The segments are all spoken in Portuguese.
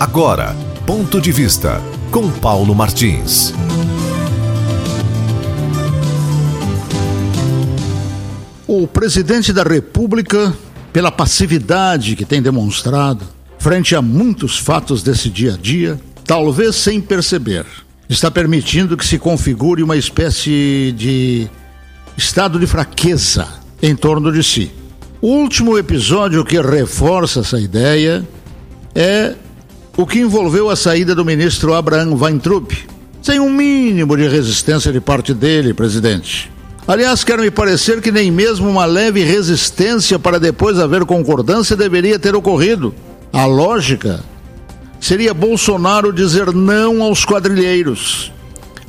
Agora, ponto de vista com Paulo Martins. O presidente da República, pela passividade que tem demonstrado frente a muitos fatos desse dia a dia, talvez sem perceber, está permitindo que se configure uma espécie de estado de fraqueza em torno de si. O último episódio que reforça essa ideia é o que envolveu a saída do ministro Abraham Weintraub, sem um mínimo de resistência de parte dele, presidente. Aliás, quero me parecer que nem mesmo uma leve resistência para depois haver concordância deveria ter ocorrido. A lógica seria Bolsonaro dizer não aos quadrilheiros,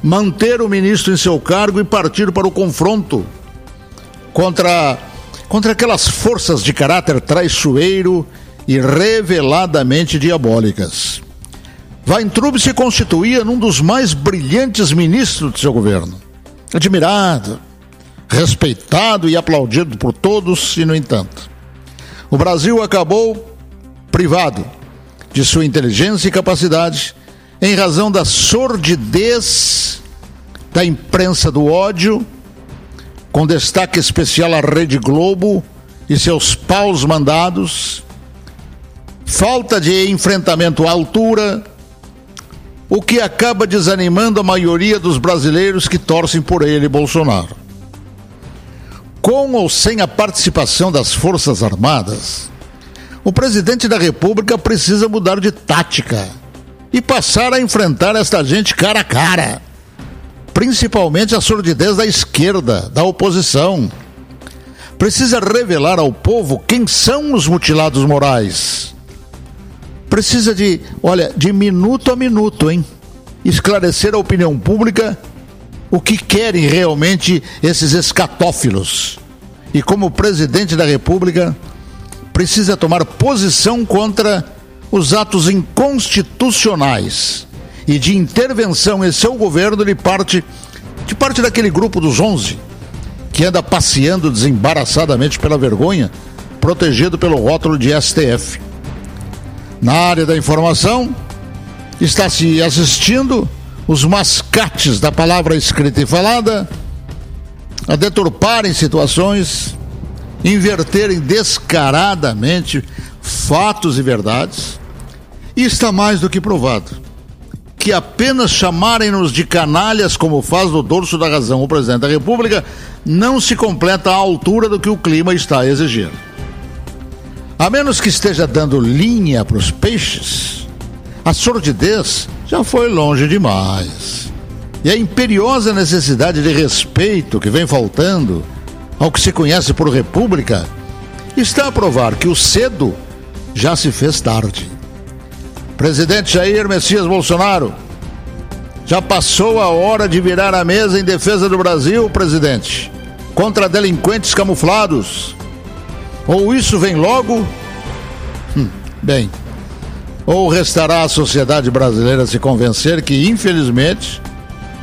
manter o ministro em seu cargo e partir para o confronto contra, contra aquelas forças de caráter traiçoeiro e reveladamente diabólicas. Weintraub se constituía num dos mais brilhantes ministros de seu governo. Admirado, respeitado e aplaudido por todos, e no entanto, o Brasil acabou privado de sua inteligência e capacidade em razão da sordidez da imprensa do ódio, com destaque especial à Rede Globo e seus paus mandados falta de enfrentamento à altura, o que acaba desanimando a maioria dos brasileiros que torcem por ele, Bolsonaro. Com ou sem a participação das Forças Armadas, o presidente da República precisa mudar de tática e passar a enfrentar esta gente cara a cara, principalmente a sordidez da esquerda, da oposição. Precisa revelar ao povo quem são os mutilados morais precisa de, olha, de minuto a minuto, hein? Esclarecer a opinião pública o que querem realmente esses escatófilos. E como presidente da República, precisa tomar posição contra os atos inconstitucionais e de intervenção em seu governo de parte de parte daquele grupo dos 11 que anda passeando desembaraçadamente pela vergonha, protegido pelo rótulo de STF. Na área da informação, está se assistindo os mascates da palavra escrita e falada a deturparem situações, inverterem descaradamente fatos e verdades. E está mais do que provado que apenas chamarem-nos de canalhas, como faz no dorso da razão o presidente da República, não se completa à altura do que o clima está a exigir. A menos que esteja dando linha para os peixes, a sordidez já foi longe demais. E a imperiosa necessidade de respeito que vem faltando ao que se conhece por república está a provar que o cedo já se fez tarde. Presidente Jair Messias Bolsonaro, já passou a hora de virar a mesa em defesa do Brasil, presidente, contra delinquentes camuflados ou isso vem logo? Hum, bem, ou restará a sociedade brasileira se convencer que, infelizmente,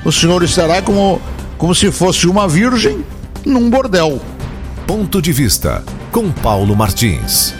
o senhor estará como, como se fosse uma virgem num bordel. Ponto de vista com Paulo Martins.